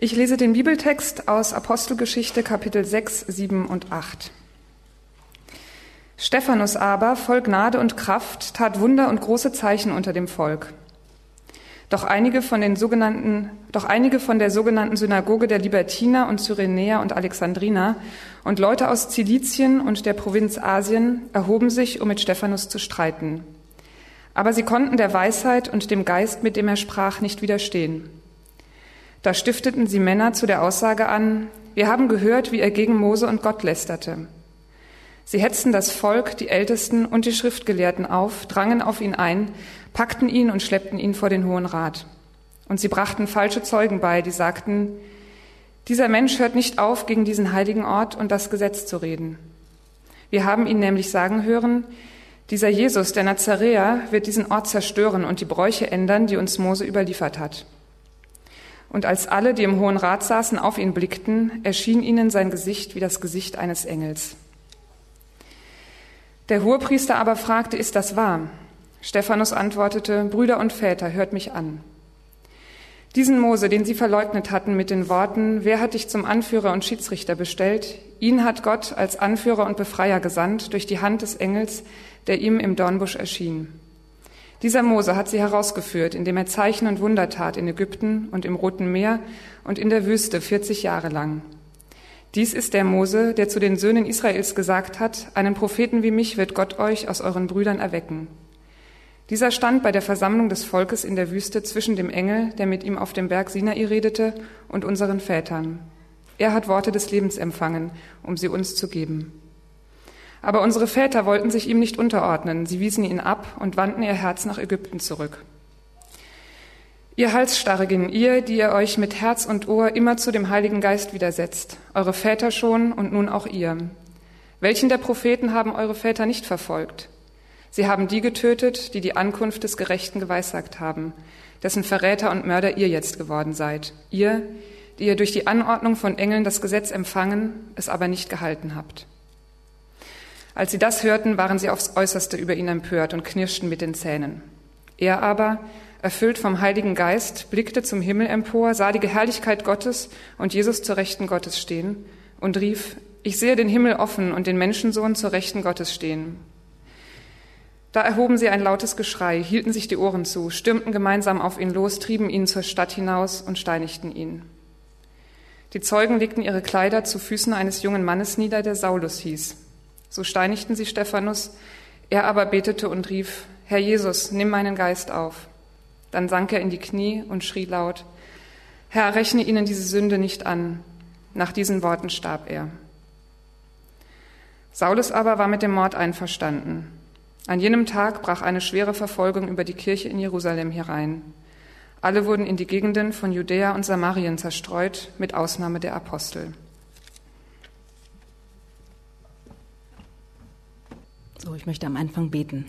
Ich lese den Bibeltext aus Apostelgeschichte Kapitel 6, 7 und 8. Stephanus aber, voll Gnade und Kraft, tat Wunder und große Zeichen unter dem Volk. Doch einige von den sogenannten, doch einige von der sogenannten Synagoge der Libertiner und Cyrenäer und Alexandriner und Leute aus Zilizien und der Provinz Asien erhoben sich, um mit Stephanus zu streiten. Aber sie konnten der Weisheit und dem Geist, mit dem er sprach, nicht widerstehen. Da stifteten sie Männer zu der Aussage an, wir haben gehört, wie er gegen Mose und Gott lästerte. Sie hetzten das Volk, die Ältesten und die Schriftgelehrten auf, drangen auf ihn ein, packten ihn und schleppten ihn vor den Hohen Rat. Und sie brachten falsche Zeugen bei, die sagten, dieser Mensch hört nicht auf, gegen diesen heiligen Ort und das Gesetz zu reden. Wir haben ihn nämlich sagen hören, dieser Jesus, der Nazaräer, wird diesen Ort zerstören und die Bräuche ändern, die uns Mose überliefert hat. Und als alle, die im Hohen Rat saßen, auf ihn blickten, erschien ihnen sein Gesicht wie das Gesicht eines Engels. Der Hohepriester aber fragte, ist das wahr? Stephanus antwortete, Brüder und Väter, hört mich an. Diesen Mose, den sie verleugnet hatten mit den Worten, wer hat dich zum Anführer und Schiedsrichter bestellt? Ihn hat Gott als Anführer und Befreier gesandt durch die Hand des Engels, der ihm im Dornbusch erschien. Dieser Mose hat sie herausgeführt, indem er Zeichen und Wunder tat in Ägypten und im Roten Meer und in der Wüste 40 Jahre lang. Dies ist der Mose, der zu den Söhnen Israels gesagt hat, einen Propheten wie mich wird Gott euch aus euren Brüdern erwecken. Dieser stand bei der Versammlung des Volkes in der Wüste zwischen dem Engel, der mit ihm auf dem Berg Sinai redete, und unseren Vätern. Er hat Worte des Lebens empfangen, um sie uns zu geben. Aber unsere Väter wollten sich ihm nicht unterordnen, sie wiesen ihn ab und wandten ihr Herz nach Ägypten zurück. Ihr Halsstarrigen, ihr, die ihr euch mit Herz und Ohr immer zu dem Heiligen Geist widersetzt, eure Väter schon und nun auch ihr. Welchen der Propheten haben eure Väter nicht verfolgt? Sie haben die getötet, die die Ankunft des Gerechten geweissagt haben, dessen Verräter und Mörder ihr jetzt geworden seid. Ihr, die ihr durch die Anordnung von Engeln das Gesetz empfangen, es aber nicht gehalten habt. Als sie das hörten, waren sie aufs äußerste über ihn empört und knirschten mit den Zähnen. Er aber, erfüllt vom Heiligen Geist, blickte zum Himmel empor, sah die Herrlichkeit Gottes und Jesus zur Rechten Gottes stehen und rief, ich sehe den Himmel offen und den Menschensohn zur Rechten Gottes stehen. Da erhoben sie ein lautes Geschrei, hielten sich die Ohren zu, stürmten gemeinsam auf ihn los, trieben ihn zur Stadt hinaus und steinigten ihn. Die Zeugen legten ihre Kleider zu Füßen eines jungen Mannes nieder, der Saulus hieß. So steinigten sie Stephanus, er aber betete und rief, Herr Jesus, nimm meinen Geist auf. Dann sank er in die Knie und schrie laut, Herr, rechne ihnen diese Sünde nicht an. Nach diesen Worten starb er. Saulus aber war mit dem Mord einverstanden. An jenem Tag brach eine schwere Verfolgung über die Kirche in Jerusalem herein. Alle wurden in die Gegenden von Judäa und Samarien zerstreut, mit Ausnahme der Apostel. So, ich möchte am Anfang beten.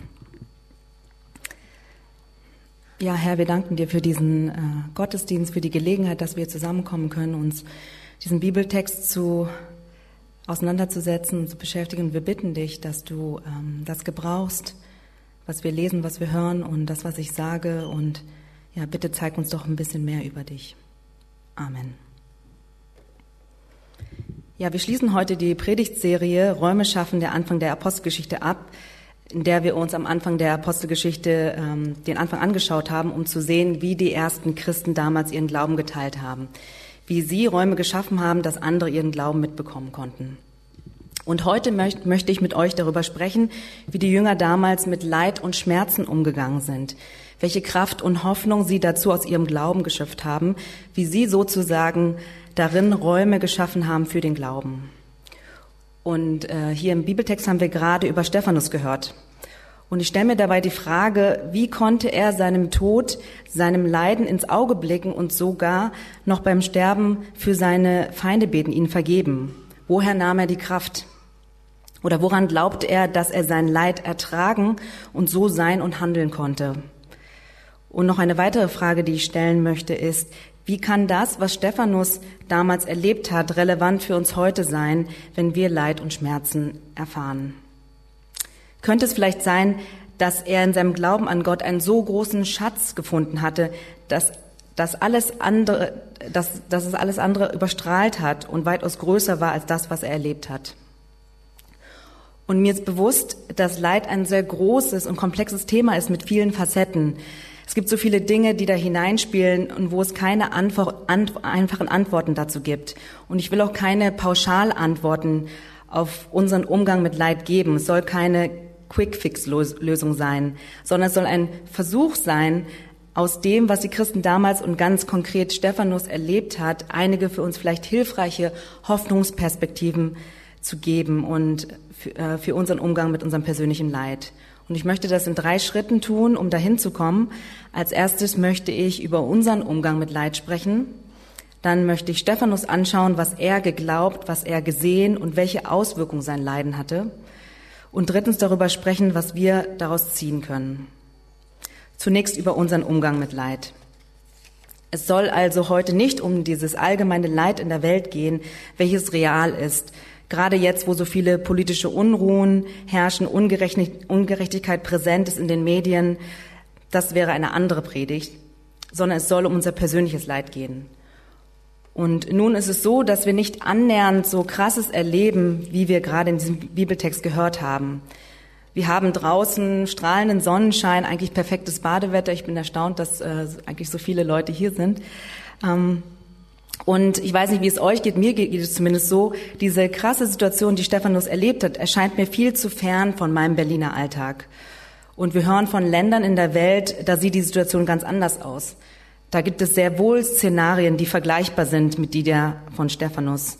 Ja, Herr, wir danken dir für diesen äh, Gottesdienst, für die Gelegenheit, dass wir zusammenkommen können, uns diesen Bibeltext zu auseinanderzusetzen und zu beschäftigen. Wir bitten dich, dass du ähm, das gebrauchst, was wir lesen, was wir hören und das, was ich sage. Und ja, bitte zeig uns doch ein bisschen mehr über dich. Amen. Ja, wir schließen heute die Predigtserie Räume schaffen, der Anfang der Apostelgeschichte ab, in der wir uns am Anfang der Apostelgeschichte ähm, den Anfang angeschaut haben, um zu sehen, wie die ersten Christen damals ihren Glauben geteilt haben, wie sie Räume geschaffen haben, dass andere ihren Glauben mitbekommen konnten. Und heute möcht, möchte ich mit euch darüber sprechen, wie die Jünger damals mit Leid und Schmerzen umgegangen sind, welche Kraft und Hoffnung sie dazu aus ihrem Glauben geschöpft haben, wie sie sozusagen darin Räume geschaffen haben für den Glauben. Und äh, hier im Bibeltext haben wir gerade über Stephanus gehört. Und ich stelle mir dabei die Frage, wie konnte er seinem Tod, seinem Leiden ins Auge blicken und sogar noch beim Sterben für seine Feinde beten, ihn vergeben? Woher nahm er die Kraft? Oder woran glaubt er, dass er sein Leid ertragen und so sein und handeln konnte? Und noch eine weitere Frage, die ich stellen möchte, ist, wie kann das, was Stephanus damals erlebt hat, relevant für uns heute sein, wenn wir Leid und Schmerzen erfahren? Könnte es vielleicht sein, dass er in seinem Glauben an Gott einen so großen Schatz gefunden hatte, dass, dass alles andere, dass, dass es alles andere überstrahlt hat und weitaus größer war als das, was er erlebt hat. Und mir ist bewusst, dass Leid ein sehr großes und komplexes Thema ist mit vielen Facetten. Es gibt so viele Dinge, die da hineinspielen und wo es keine einfachen Antworten dazu gibt. Und ich will auch keine Pauschalantworten auf unseren Umgang mit Leid geben. Es soll keine Quick-Fix-Lösung sein, sondern es soll ein Versuch sein, aus dem, was die Christen damals und ganz konkret Stephanus erlebt hat, einige für uns vielleicht hilfreiche Hoffnungsperspektiven zu geben und für, äh, für unseren Umgang mit unserem persönlichen Leid. Und ich möchte das in drei Schritten tun, um dahin zu kommen. Als erstes möchte ich über unseren Umgang mit Leid sprechen. Dann möchte ich Stephanus anschauen, was er geglaubt, was er gesehen und welche Auswirkungen sein Leiden hatte. Und drittens darüber sprechen, was wir daraus ziehen können. Zunächst über unseren Umgang mit Leid. Es soll also heute nicht um dieses allgemeine Leid in der Welt gehen, welches real ist. Gerade jetzt, wo so viele politische Unruhen herrschen, Ungerechtigkeit präsent ist in den Medien, das wäre eine andere Predigt, sondern es soll um unser persönliches Leid gehen. Und nun ist es so, dass wir nicht annähernd so krasses erleben, wie wir gerade in diesem Bibeltext gehört haben. Wir haben draußen strahlenden Sonnenschein, eigentlich perfektes Badewetter. Ich bin erstaunt, dass äh, eigentlich so viele Leute hier sind. Ähm, und ich weiß nicht, wie es euch geht, mir geht es zumindest so, diese krasse Situation, die Stephanus erlebt hat, erscheint mir viel zu fern von meinem Berliner Alltag. Und wir hören von Ländern in der Welt, da sieht die Situation ganz anders aus. Da gibt es sehr wohl Szenarien, die vergleichbar sind mit die der von Stephanus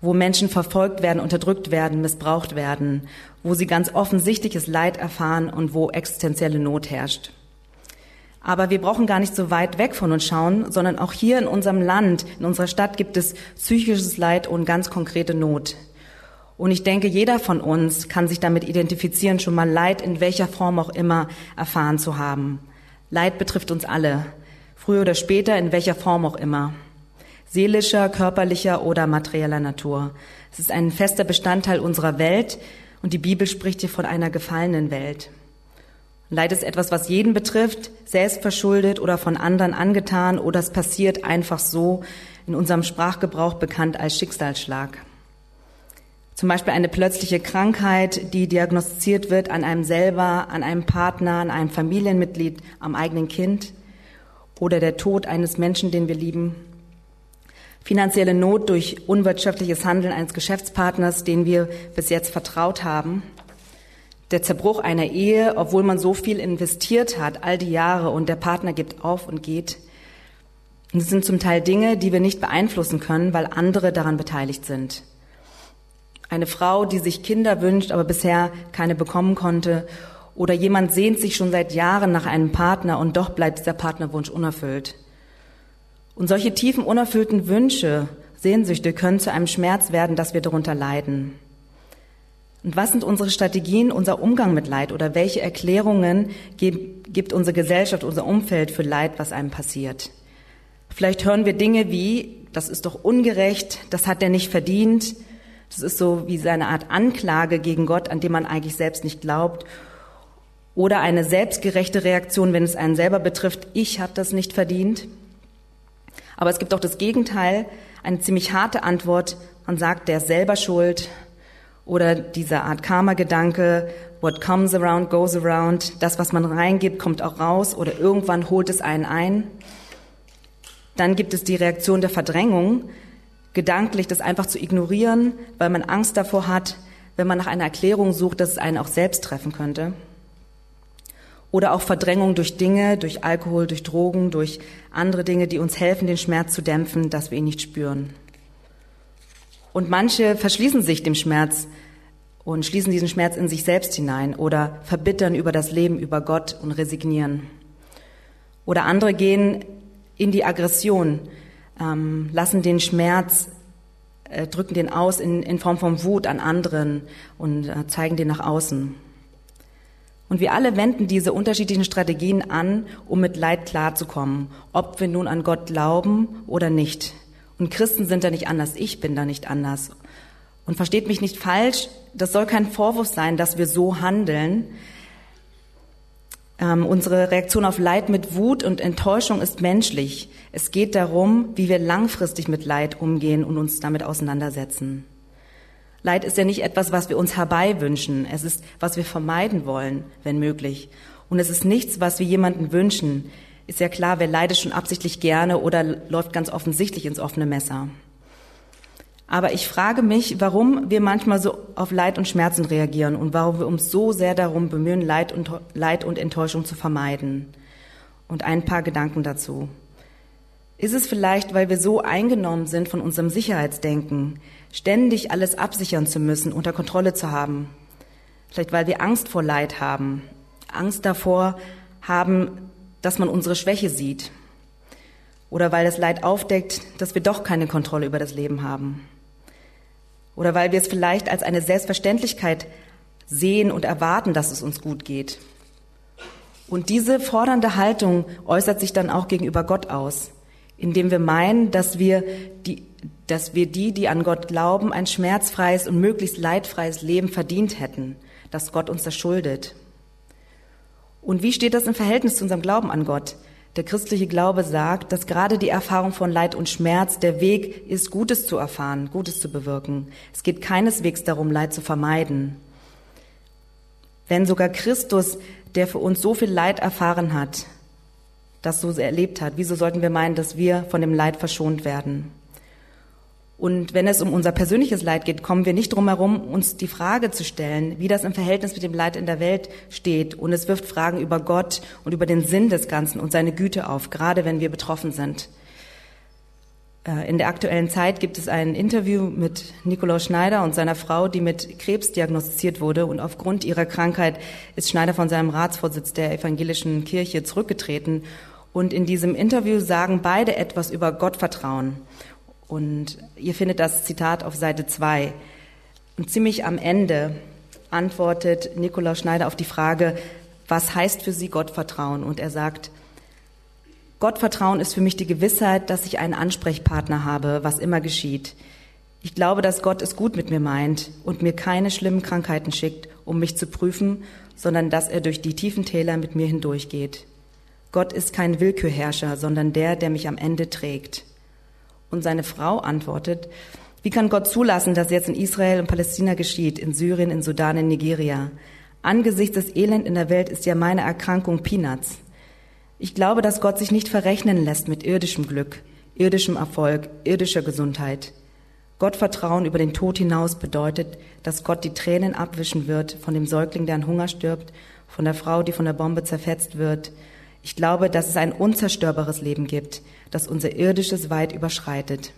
wo Menschen verfolgt werden, unterdrückt werden, missbraucht werden, wo sie ganz offensichtliches Leid erfahren und wo existenzielle Not herrscht. Aber wir brauchen gar nicht so weit weg von uns schauen, sondern auch hier in unserem Land, in unserer Stadt gibt es psychisches Leid und ganz konkrete Not. Und ich denke, jeder von uns kann sich damit identifizieren, schon mal Leid in welcher Form auch immer erfahren zu haben. Leid betrifft uns alle, früher oder später, in welcher Form auch immer seelischer, körperlicher oder materieller Natur. Es ist ein fester Bestandteil unserer Welt und die Bibel spricht hier von einer gefallenen Welt. Leid ist etwas, was jeden betrifft, selbst verschuldet oder von anderen angetan oder es passiert einfach so, in unserem Sprachgebrauch bekannt als Schicksalsschlag. Zum Beispiel eine plötzliche Krankheit, die diagnostiziert wird an einem selber, an einem Partner, an einem Familienmitglied, am eigenen Kind oder der Tod eines Menschen, den wir lieben finanzielle Not durch unwirtschaftliches Handeln eines Geschäftspartners, den wir bis jetzt vertraut haben, der Zerbruch einer Ehe, obwohl man so viel investiert hat, all die Jahre und der Partner gibt auf und geht. Und es sind zum Teil Dinge, die wir nicht beeinflussen können, weil andere daran beteiligt sind. Eine Frau, die sich Kinder wünscht, aber bisher keine bekommen konnte, oder jemand sehnt sich schon seit Jahren nach einem Partner und doch bleibt dieser Partnerwunsch unerfüllt. Und solche tiefen, unerfüllten Wünsche, Sehnsüchte können zu einem Schmerz werden, dass wir darunter leiden. Und was sind unsere Strategien, unser Umgang mit Leid oder welche Erklärungen gibt unsere Gesellschaft, unser Umfeld für Leid, was einem passiert? Vielleicht hören wir Dinge wie, das ist doch ungerecht, das hat er nicht verdient. Das ist so wie seine Art Anklage gegen Gott, an dem man eigentlich selbst nicht glaubt. Oder eine selbstgerechte Reaktion, wenn es einen selber betrifft, ich habe das nicht verdient. Aber es gibt auch das Gegenteil, eine ziemlich harte Antwort. Man sagt, der ist selber schuld. Oder diese Art Karma-Gedanke, what comes around goes around. Das, was man reingibt, kommt auch raus oder irgendwann holt es einen ein. Dann gibt es die Reaktion der Verdrängung, gedanklich das einfach zu ignorieren, weil man Angst davor hat, wenn man nach einer Erklärung sucht, dass es einen auch selbst treffen könnte. Oder auch Verdrängung durch Dinge, durch Alkohol, durch Drogen, durch andere Dinge, die uns helfen, den Schmerz zu dämpfen, dass wir ihn nicht spüren. Und manche verschließen sich dem Schmerz und schließen diesen Schmerz in sich selbst hinein oder verbittern über das Leben, über Gott und resignieren. Oder andere gehen in die Aggression, ähm, lassen den Schmerz, äh, drücken den aus in, in Form von Wut an anderen und äh, zeigen den nach außen. Und wir alle wenden diese unterschiedlichen Strategien an, um mit Leid klarzukommen, ob wir nun an Gott glauben oder nicht. Und Christen sind da nicht anders, ich bin da nicht anders. Und versteht mich nicht falsch, das soll kein Vorwurf sein, dass wir so handeln. Ähm, unsere Reaktion auf Leid mit Wut und Enttäuschung ist menschlich. Es geht darum, wie wir langfristig mit Leid umgehen und uns damit auseinandersetzen. Leid ist ja nicht etwas, was wir uns herbeiwünschen. Es ist, was wir vermeiden wollen, wenn möglich. Und es ist nichts, was wir jemanden wünschen. Ist ja klar, wer leidet schon absichtlich gerne oder läuft ganz offensichtlich ins offene Messer. Aber ich frage mich, warum wir manchmal so auf Leid und Schmerzen reagieren und warum wir uns so sehr darum bemühen, Leid und, Leid und Enttäuschung zu vermeiden. Und ein paar Gedanken dazu. Ist es vielleicht, weil wir so eingenommen sind von unserem Sicherheitsdenken, ständig alles absichern zu müssen, unter Kontrolle zu haben? Vielleicht weil wir Angst vor Leid haben, Angst davor haben, dass man unsere Schwäche sieht. Oder weil das Leid aufdeckt, dass wir doch keine Kontrolle über das Leben haben. Oder weil wir es vielleicht als eine Selbstverständlichkeit sehen und erwarten, dass es uns gut geht. Und diese fordernde Haltung äußert sich dann auch gegenüber Gott aus, indem wir meinen, dass wir die, dass wir die, die an Gott glauben, ein schmerzfreies und möglichst leidfreies Leben verdient hätten, dass Gott uns das schuldet. Und wie steht das im Verhältnis zu unserem Glauben an Gott? Der christliche Glaube sagt, dass gerade die Erfahrung von Leid und Schmerz der Weg ist, Gutes zu erfahren, Gutes zu bewirken. Es geht keineswegs darum, Leid zu vermeiden. Wenn sogar Christus, der für uns so viel Leid erfahren hat, das so erlebt hat, wieso sollten wir meinen, dass wir von dem Leid verschont werden? Und wenn es um unser persönliches Leid geht, kommen wir nicht drum herum, uns die Frage zu stellen, wie das im Verhältnis mit dem Leid in der Welt steht. Und es wirft Fragen über Gott und über den Sinn des Ganzen und seine Güte auf, gerade wenn wir betroffen sind. Äh, in der aktuellen Zeit gibt es ein Interview mit Nikolaus Schneider und seiner Frau, die mit Krebs diagnostiziert wurde. Und aufgrund ihrer Krankheit ist Schneider von seinem Ratsvorsitz der evangelischen Kirche zurückgetreten. Und in diesem Interview sagen beide etwas über Gottvertrauen. Und ihr findet das Zitat auf Seite 2. Und ziemlich am Ende antwortet Nikolaus Schneider auf die Frage, was heißt für Sie Gottvertrauen? Und er sagt, Gottvertrauen ist für mich die Gewissheit, dass ich einen Ansprechpartner habe, was immer geschieht. Ich glaube, dass Gott es gut mit mir meint und mir keine schlimmen Krankheiten schickt, um mich zu prüfen, sondern dass er durch die tiefen Täler mit mir hindurchgeht. Gott ist kein Willkürherrscher, sondern der, der mich am Ende trägt. Und seine Frau antwortet, wie kann Gott zulassen, dass jetzt in Israel und Palästina geschieht, in Syrien, in Sudan, in Nigeria? Angesichts des Elend in der Welt ist ja meine Erkrankung Peanuts. Ich glaube, dass Gott sich nicht verrechnen lässt mit irdischem Glück, irdischem Erfolg, irdischer Gesundheit. Gottvertrauen über den Tod hinaus bedeutet, dass Gott die Tränen abwischen wird von dem Säugling, der an Hunger stirbt, von der Frau, die von der Bombe zerfetzt wird, ich glaube, dass es ein unzerstörbares Leben gibt, das unser irdisches weit überschreitet.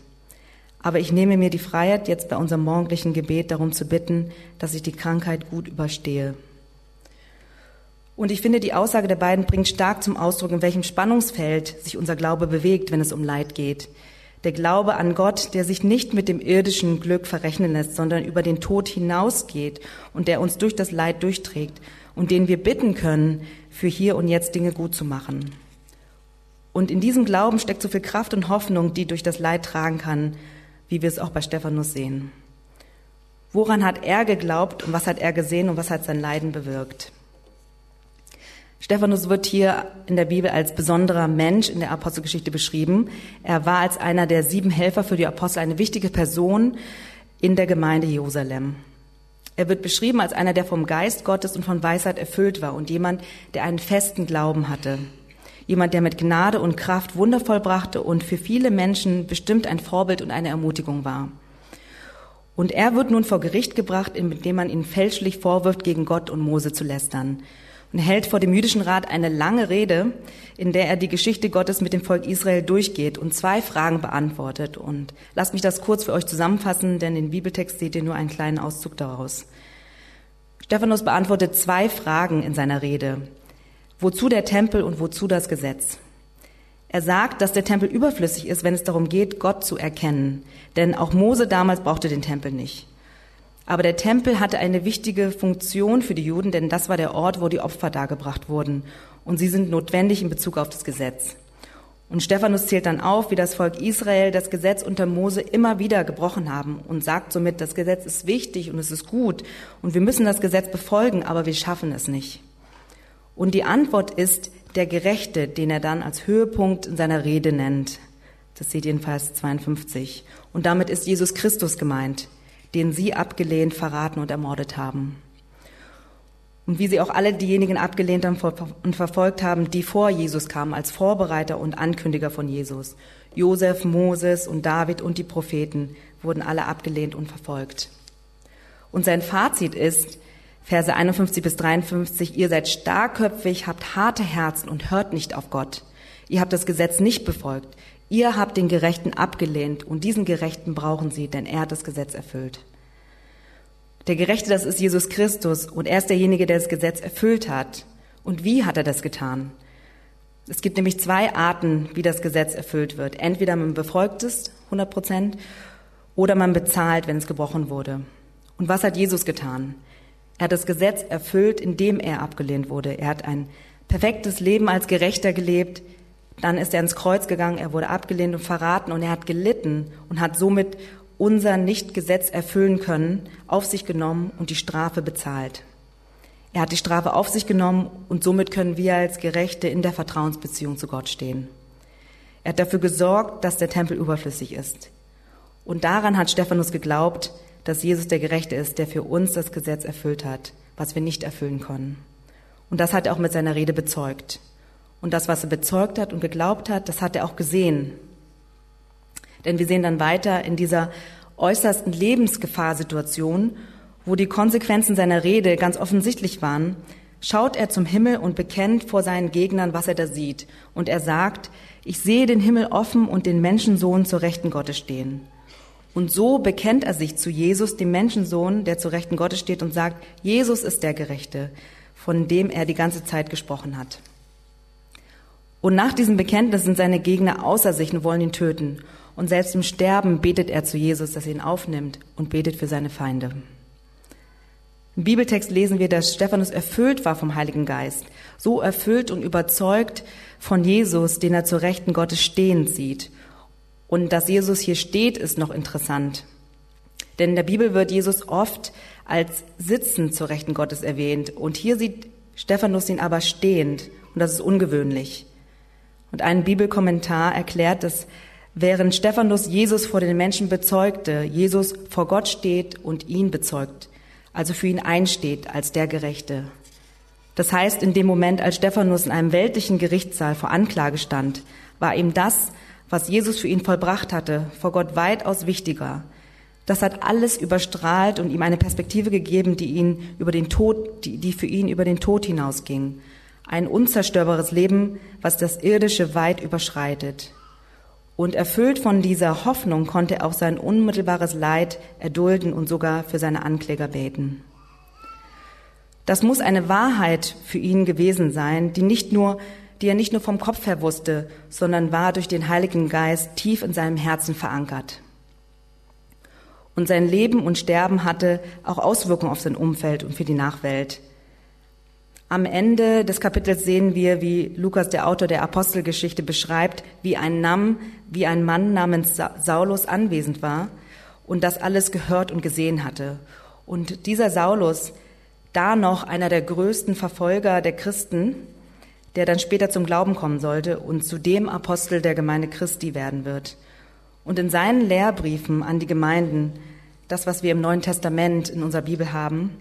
Aber ich nehme mir die Freiheit, jetzt bei unserem morgendlichen Gebet darum zu bitten, dass ich die Krankheit gut überstehe. Und ich finde, die Aussage der beiden bringt stark zum Ausdruck, in welchem Spannungsfeld sich unser Glaube bewegt, wenn es um Leid geht. Der Glaube an Gott, der sich nicht mit dem irdischen Glück verrechnen lässt, sondern über den Tod hinausgeht und der uns durch das Leid durchträgt und den wir bitten können, für hier und jetzt Dinge gut zu machen. Und in diesem Glauben steckt so viel Kraft und Hoffnung, die durch das Leid tragen kann, wie wir es auch bei Stephanus sehen. Woran hat er geglaubt und was hat er gesehen und was hat sein Leiden bewirkt? Stephanus wird hier in der Bibel als besonderer Mensch in der Apostelgeschichte beschrieben. Er war als einer der sieben Helfer für die Apostel eine wichtige Person in der Gemeinde Jerusalem. Er wird beschrieben als einer, der vom Geist Gottes und von Weisheit erfüllt war und jemand, der einen festen Glauben hatte. Jemand, der mit Gnade und Kraft wundervoll brachte und für viele Menschen bestimmt ein Vorbild und eine Ermutigung war. Und er wird nun vor Gericht gebracht, indem man ihn fälschlich vorwirft, gegen Gott und Mose zu lästern und hält vor dem jüdischen Rat eine lange Rede, in der er die Geschichte Gottes mit dem Volk Israel durchgeht und zwei Fragen beantwortet. Und lasst mich das kurz für euch zusammenfassen, denn in Bibeltext seht ihr nur einen kleinen Auszug daraus. Stephanus beantwortet zwei Fragen in seiner Rede. Wozu der Tempel und wozu das Gesetz? Er sagt, dass der Tempel überflüssig ist, wenn es darum geht, Gott zu erkennen. Denn auch Mose damals brauchte den Tempel nicht. Aber der Tempel hatte eine wichtige Funktion für die Juden, denn das war der Ort, wo die Opfer dargebracht wurden. Und sie sind notwendig in Bezug auf das Gesetz. Und Stephanus zählt dann auf, wie das Volk Israel das Gesetz unter Mose immer wieder gebrochen haben und sagt somit, das Gesetz ist wichtig und es ist gut und wir müssen das Gesetz befolgen, aber wir schaffen es nicht. Und die Antwort ist der Gerechte, den er dann als Höhepunkt in seiner Rede nennt. Das in Vers 52. Und damit ist Jesus Christus gemeint, den sie abgelehnt, verraten und ermordet haben. Und wie sie auch alle diejenigen abgelehnt und verfolgt haben, die vor Jesus kamen, als Vorbereiter und Ankündiger von Jesus. Josef, Moses und David und die Propheten wurden alle abgelehnt und verfolgt. Und sein Fazit ist, Verse 51 bis 53, ihr seid starkköpfig, habt harte Herzen und hört nicht auf Gott. Ihr habt das Gesetz nicht befolgt. Ihr habt den Gerechten abgelehnt und diesen Gerechten brauchen sie, denn er hat das Gesetz erfüllt. Der Gerechte, das ist Jesus Christus und er ist derjenige, der das Gesetz erfüllt hat. Und wie hat er das getan? Es gibt nämlich zwei Arten, wie das Gesetz erfüllt wird. Entweder man befolgt es 100 Prozent oder man bezahlt, wenn es gebrochen wurde. Und was hat Jesus getan? Er hat das Gesetz erfüllt, indem er abgelehnt wurde. Er hat ein perfektes Leben als Gerechter gelebt. Dann ist er ins Kreuz gegangen, er wurde abgelehnt und verraten und er hat gelitten und hat somit unser Nichtgesetz erfüllen können, auf sich genommen und die Strafe bezahlt. Er hat die Strafe auf sich genommen und somit können wir als Gerechte in der Vertrauensbeziehung zu Gott stehen. Er hat dafür gesorgt, dass der Tempel überflüssig ist. Und daran hat Stephanus geglaubt, dass Jesus der Gerechte ist, der für uns das Gesetz erfüllt hat, was wir nicht erfüllen können. Und das hat er auch mit seiner Rede bezeugt. Und das, was er bezeugt hat und geglaubt hat, das hat er auch gesehen. Denn wir sehen dann weiter in dieser äußersten Lebensgefahrsituation, wo die Konsequenzen seiner Rede ganz offensichtlich waren, schaut er zum Himmel und bekennt vor seinen Gegnern, was er da sieht. Und er sagt, ich sehe den Himmel offen und den Menschensohn zur Rechten Gottes stehen. Und so bekennt er sich zu Jesus, dem Menschensohn, der zur Rechten Gottes steht und sagt, Jesus ist der Gerechte, von dem er die ganze Zeit gesprochen hat. Und nach diesem Bekenntnis sind seine Gegner außer sich und wollen ihn töten. Und selbst im Sterben betet er zu Jesus, dass er ihn aufnimmt und betet für seine Feinde. Im Bibeltext lesen wir, dass Stephanus erfüllt war vom Heiligen Geist, so erfüllt und überzeugt von Jesus, den er zur Rechten Gottes stehend sieht. Und dass Jesus hier steht, ist noch interessant. Denn in der Bibel wird Jesus oft als sitzend zur Rechten Gottes erwähnt. Und hier sieht Stephanus ihn aber stehend. Und das ist ungewöhnlich. Und ein Bibelkommentar erklärt, dass während Stephanus Jesus vor den Menschen bezeugte, Jesus vor Gott steht und ihn bezeugt, also für ihn einsteht als der Gerechte. Das heißt, in dem Moment, als Stephanus in einem weltlichen Gerichtssaal vor Anklage stand, war ihm das, was Jesus für ihn vollbracht hatte, vor Gott weitaus wichtiger. Das hat alles überstrahlt und ihm eine Perspektive gegeben, die ihn über den Tod, die, die für ihn über den Tod hinausging. Ein unzerstörbares Leben, was das Irdische weit überschreitet. Und erfüllt von dieser Hoffnung konnte er auch sein unmittelbares Leid erdulden und sogar für seine Ankläger beten. Das muss eine Wahrheit für ihn gewesen sein, die nicht nur, die er nicht nur vom Kopf her wusste, sondern war durch den Heiligen Geist tief in seinem Herzen verankert. Und sein Leben und Sterben hatte auch Auswirkungen auf sein Umfeld und für die Nachwelt. Am Ende des Kapitels sehen wir, wie Lukas, der Autor der Apostelgeschichte, beschreibt, wie ein Namm, wie ein Mann namens Saulus anwesend war und das alles gehört und gesehen hatte. Und dieser Saulus, da noch einer der größten Verfolger der Christen, der dann später zum Glauben kommen sollte und zu dem Apostel der Gemeinde Christi werden wird. Und in seinen Lehrbriefen an die Gemeinden, das, was wir im Neuen Testament in unserer Bibel haben,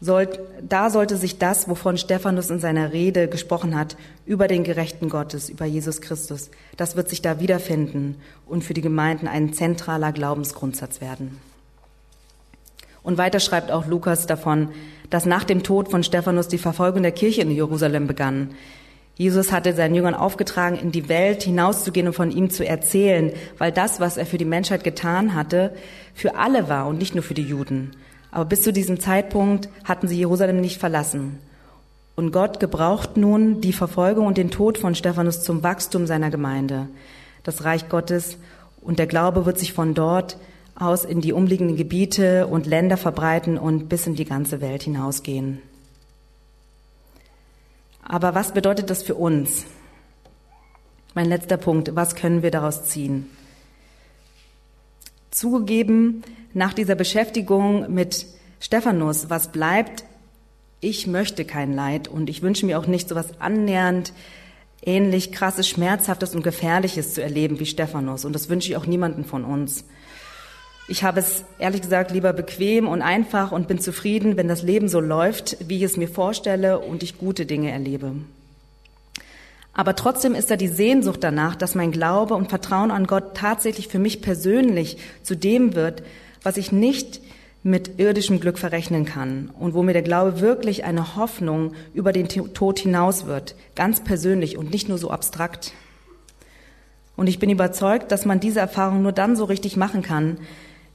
soll, da sollte sich das, wovon Stephanus in seiner Rede gesprochen hat, über den Gerechten Gottes, über Jesus Christus, das wird sich da wiederfinden und für die Gemeinden ein zentraler Glaubensgrundsatz werden. Und weiter schreibt auch Lukas davon, dass nach dem Tod von Stephanus die Verfolgung der Kirche in Jerusalem begann. Jesus hatte seinen Jüngern aufgetragen, in die Welt hinauszugehen und von ihm zu erzählen, weil das, was er für die Menschheit getan hatte, für alle war und nicht nur für die Juden. Aber bis zu diesem Zeitpunkt hatten sie Jerusalem nicht verlassen. Und Gott gebraucht nun die Verfolgung und den Tod von Stephanus zum Wachstum seiner Gemeinde, das Reich Gottes. Und der Glaube wird sich von dort aus in die umliegenden Gebiete und Länder verbreiten und bis in die ganze Welt hinausgehen. Aber was bedeutet das für uns? Mein letzter Punkt, was können wir daraus ziehen? Zugegeben, nach dieser Beschäftigung mit Stephanus, was bleibt ich möchte kein Leid und ich wünsche mir auch nicht so was annähernd ähnlich krasses, schmerzhaftes und gefährliches zu erleben wie Stephanus. Und das wünsche ich auch niemanden von uns. Ich habe es ehrlich gesagt lieber bequem und einfach und bin zufrieden, wenn das Leben so läuft, wie ich es mir vorstelle und ich gute Dinge erlebe. Aber trotzdem ist da die Sehnsucht danach, dass mein Glaube und Vertrauen an Gott tatsächlich für mich persönlich zu dem wird, was ich nicht mit irdischem Glück verrechnen kann und wo mir der Glaube wirklich eine Hoffnung über den Tod hinaus wird, ganz persönlich und nicht nur so abstrakt. Und ich bin überzeugt, dass man diese Erfahrung nur dann so richtig machen kann,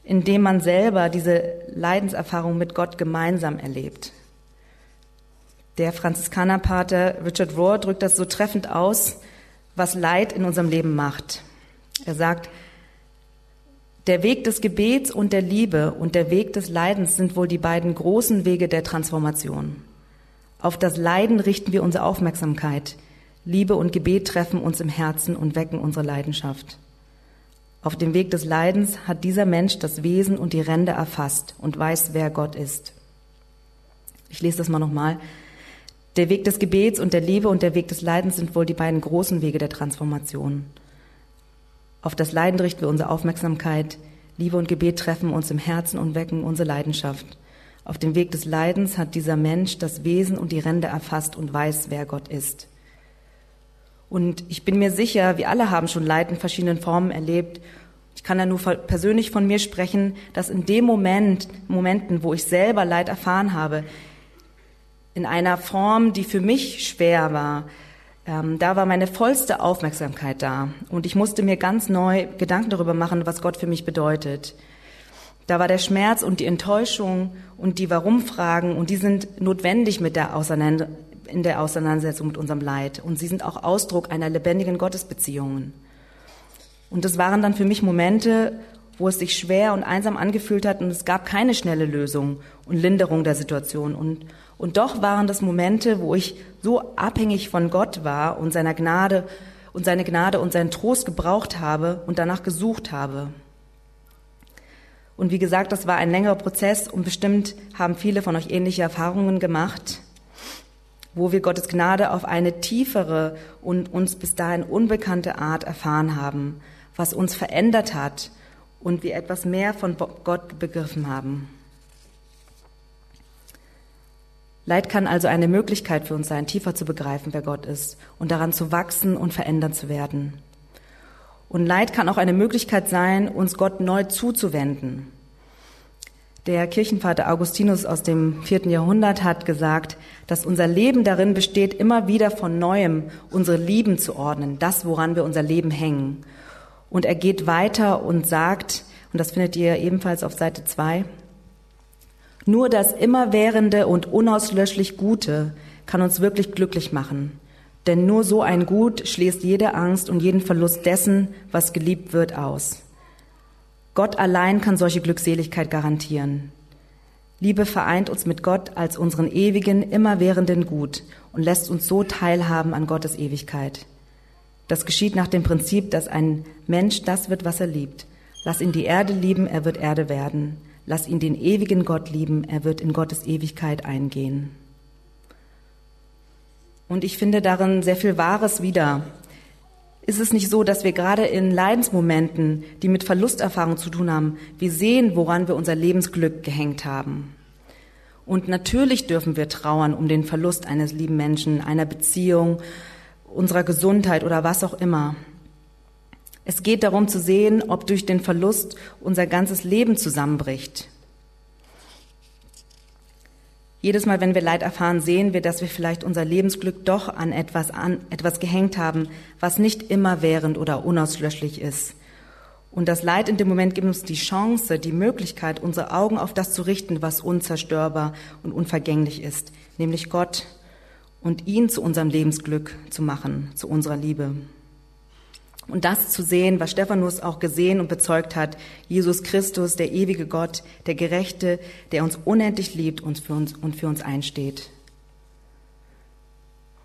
indem man selber diese Leidenserfahrung mit Gott gemeinsam erlebt. Der Franziskanerpater Richard Rohr drückt das so treffend aus, was Leid in unserem Leben macht. Er sagt, der Weg des Gebets und der Liebe und der Weg des Leidens sind wohl die beiden großen Wege der Transformation. Auf das Leiden richten wir unsere Aufmerksamkeit. Liebe und Gebet treffen uns im Herzen und wecken unsere Leidenschaft. Auf dem Weg des Leidens hat dieser Mensch das Wesen und die Ränder erfasst und weiß, wer Gott ist. Ich lese das mal nochmal. Der Weg des Gebets und der Liebe und der Weg des Leidens sind wohl die beiden großen Wege der Transformation. Auf das Leiden richten wir unsere Aufmerksamkeit. Liebe und Gebet treffen uns im Herzen und wecken unsere Leidenschaft. Auf dem Weg des Leidens hat dieser Mensch das Wesen und die Ränder erfasst und weiß, wer Gott ist. Und ich bin mir sicher, wir alle haben schon Leid in verschiedenen Formen erlebt. Ich kann ja nur persönlich von mir sprechen, dass in dem Moment, Momenten, wo ich selber Leid erfahren habe, in einer Form, die für mich schwer war, ähm, da war meine vollste Aufmerksamkeit da. Und ich musste mir ganz neu Gedanken darüber machen, was Gott für mich bedeutet. Da war der Schmerz und die Enttäuschung und die Warum-Fragen und die sind notwendig mit der in der Auseinandersetzung mit unserem Leid. Und sie sind auch Ausdruck einer lebendigen Gottesbeziehung. Und das waren dann für mich Momente, wo es sich schwer und einsam angefühlt hat und es gab keine schnelle Lösung und Linderung der Situation. Und, und doch waren das Momente, wo ich so abhängig von Gott war und seiner Gnade und seine Gnade und seinen Trost gebraucht habe und danach gesucht habe. Und wie gesagt, das war ein längerer Prozess und bestimmt haben viele von euch ähnliche Erfahrungen gemacht wo wir Gottes Gnade auf eine tiefere und uns bis dahin unbekannte Art erfahren haben, was uns verändert hat und wir etwas mehr von Gott begriffen haben. Leid kann also eine Möglichkeit für uns sein, tiefer zu begreifen, wer Gott ist und daran zu wachsen und verändert zu werden. Und Leid kann auch eine Möglichkeit sein, uns Gott neu zuzuwenden. Der Kirchenvater Augustinus aus dem vierten Jahrhundert hat gesagt, dass unser Leben darin besteht, immer wieder von neuem unsere Lieben zu ordnen, das, woran wir unser Leben hängen. Und er geht weiter und sagt, und das findet ihr ebenfalls auf Seite zwei, nur das immerwährende und unauslöschlich Gute kann uns wirklich glücklich machen. Denn nur so ein Gut schließt jede Angst und jeden Verlust dessen, was geliebt wird, aus. Gott allein kann solche Glückseligkeit garantieren. Liebe vereint uns mit Gott als unseren ewigen, immerwährenden Gut und lässt uns so teilhaben an Gottes Ewigkeit. Das geschieht nach dem Prinzip, dass ein Mensch das wird, was er liebt. Lass ihn die Erde lieben, er wird Erde werden. Lass ihn den ewigen Gott lieben, er wird in Gottes Ewigkeit eingehen. Und ich finde darin sehr viel Wahres wieder. Ist es nicht so, dass wir gerade in Leidensmomenten, die mit Verlusterfahrung zu tun haben, wir sehen, woran wir unser Lebensglück gehängt haben? Und natürlich dürfen wir trauern um den Verlust eines lieben Menschen, einer Beziehung, unserer Gesundheit oder was auch immer. Es geht darum zu sehen, ob durch den Verlust unser ganzes Leben zusammenbricht. Jedes Mal, wenn wir Leid erfahren, sehen wir, dass wir vielleicht unser Lebensglück doch an etwas, an etwas gehängt haben, was nicht immerwährend oder unauslöschlich ist. Und das Leid in dem Moment gibt uns die Chance, die Möglichkeit, unsere Augen auf das zu richten, was unzerstörbar und unvergänglich ist, nämlich Gott und ihn zu unserem Lebensglück zu machen, zu unserer Liebe. Und das zu sehen, was Stephanus auch gesehen und bezeugt hat, Jesus Christus, der ewige Gott, der Gerechte, der uns unendlich liebt und für uns, und für uns einsteht.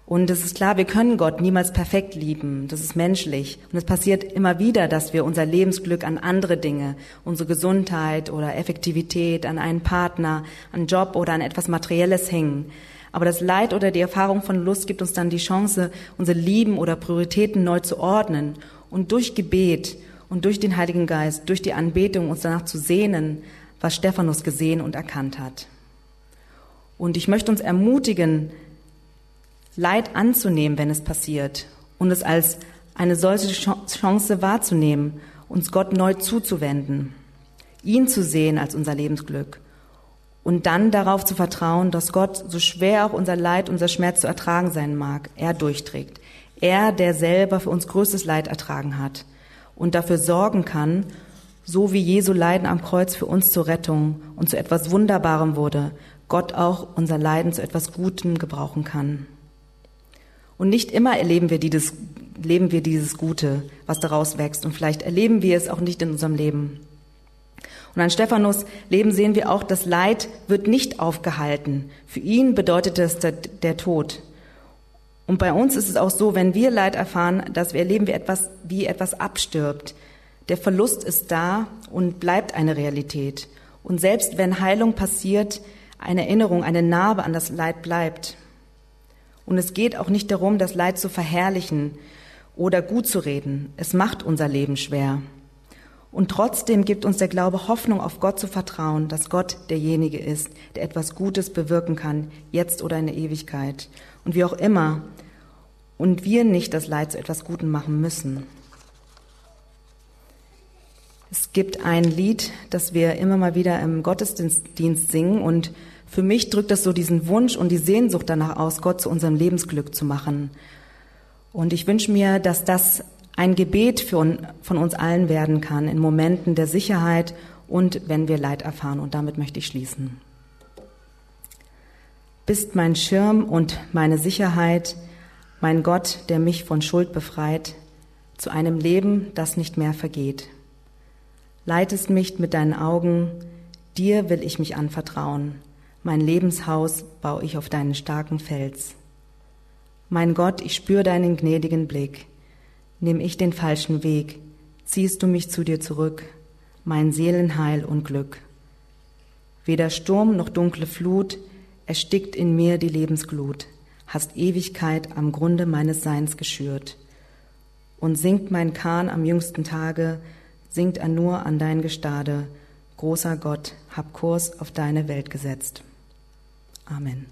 Und es ist klar, wir können Gott niemals perfekt lieben. Das ist menschlich. Und es passiert immer wieder, dass wir unser Lebensglück an andere Dinge, unsere Gesundheit oder Effektivität, an einen Partner, an Job oder an etwas Materielles hängen. Aber das Leid oder die Erfahrung von Lust gibt uns dann die Chance, unsere Lieben oder Prioritäten neu zu ordnen und durch Gebet und durch den Heiligen Geist, durch die Anbetung uns danach zu sehnen, was Stephanus gesehen und erkannt hat. Und ich möchte uns ermutigen, Leid anzunehmen, wenn es passiert und es als eine solche Chance wahrzunehmen, uns Gott neu zuzuwenden, ihn zu sehen als unser Lebensglück und dann darauf zu vertrauen, dass Gott, so schwer auch unser Leid, unser Schmerz zu ertragen sein mag, er durchträgt. Er, der selber für uns größtes Leid ertragen hat und dafür sorgen kann, so wie Jesu Leiden am Kreuz für uns zur Rettung und zu etwas Wunderbarem wurde, Gott auch unser Leiden zu etwas Gutem gebrauchen kann. Und nicht immer erleben wir dieses, leben wir dieses Gute, was daraus wächst. Und vielleicht erleben wir es auch nicht in unserem Leben. Und an Stephanus Leben sehen wir auch, das Leid wird nicht aufgehalten. Für ihn bedeutet es der, der Tod. Und bei uns ist es auch so, wenn wir Leid erfahren, dass wir erleben, wie etwas, wie etwas abstirbt. Der Verlust ist da und bleibt eine Realität. Und selbst wenn Heilung passiert, eine Erinnerung, eine Narbe an das Leid bleibt. Und es geht auch nicht darum, das Leid zu verherrlichen oder gut zu reden. Es macht unser Leben schwer. Und trotzdem gibt uns der Glaube Hoffnung, auf Gott zu vertrauen, dass Gott derjenige ist, der etwas Gutes bewirken kann, jetzt oder in der Ewigkeit. Und wie auch immer. Und wir nicht das Leid zu etwas Gutem machen müssen. Es gibt ein Lied, das wir immer mal wieder im Gottesdienst singen und für mich drückt das so diesen Wunsch und die Sehnsucht danach aus, Gott zu unserem Lebensglück zu machen. Und ich wünsche mir, dass das ein Gebet für, von uns allen werden kann in Momenten der Sicherheit und wenn wir Leid erfahren. Und damit möchte ich schließen. Bist mein Schirm und meine Sicherheit, mein Gott, der mich von Schuld befreit, zu einem Leben, das nicht mehr vergeht. Leitest mich mit deinen Augen, dir will ich mich anvertrauen. Mein Lebenshaus baue ich auf deinen starken Fels. Mein Gott, ich spür deinen gnädigen Blick. Nimm ich den falschen Weg, ziehst du mich zu dir zurück, mein Seelenheil und Glück. Weder Sturm noch dunkle Flut erstickt in mir die Lebensglut, hast Ewigkeit am Grunde meines Seins geschürt. Und sinkt mein Kahn am jüngsten Tage, sinkt er nur an dein Gestade, großer Gott, hab Kurs auf deine Welt gesetzt. Amen.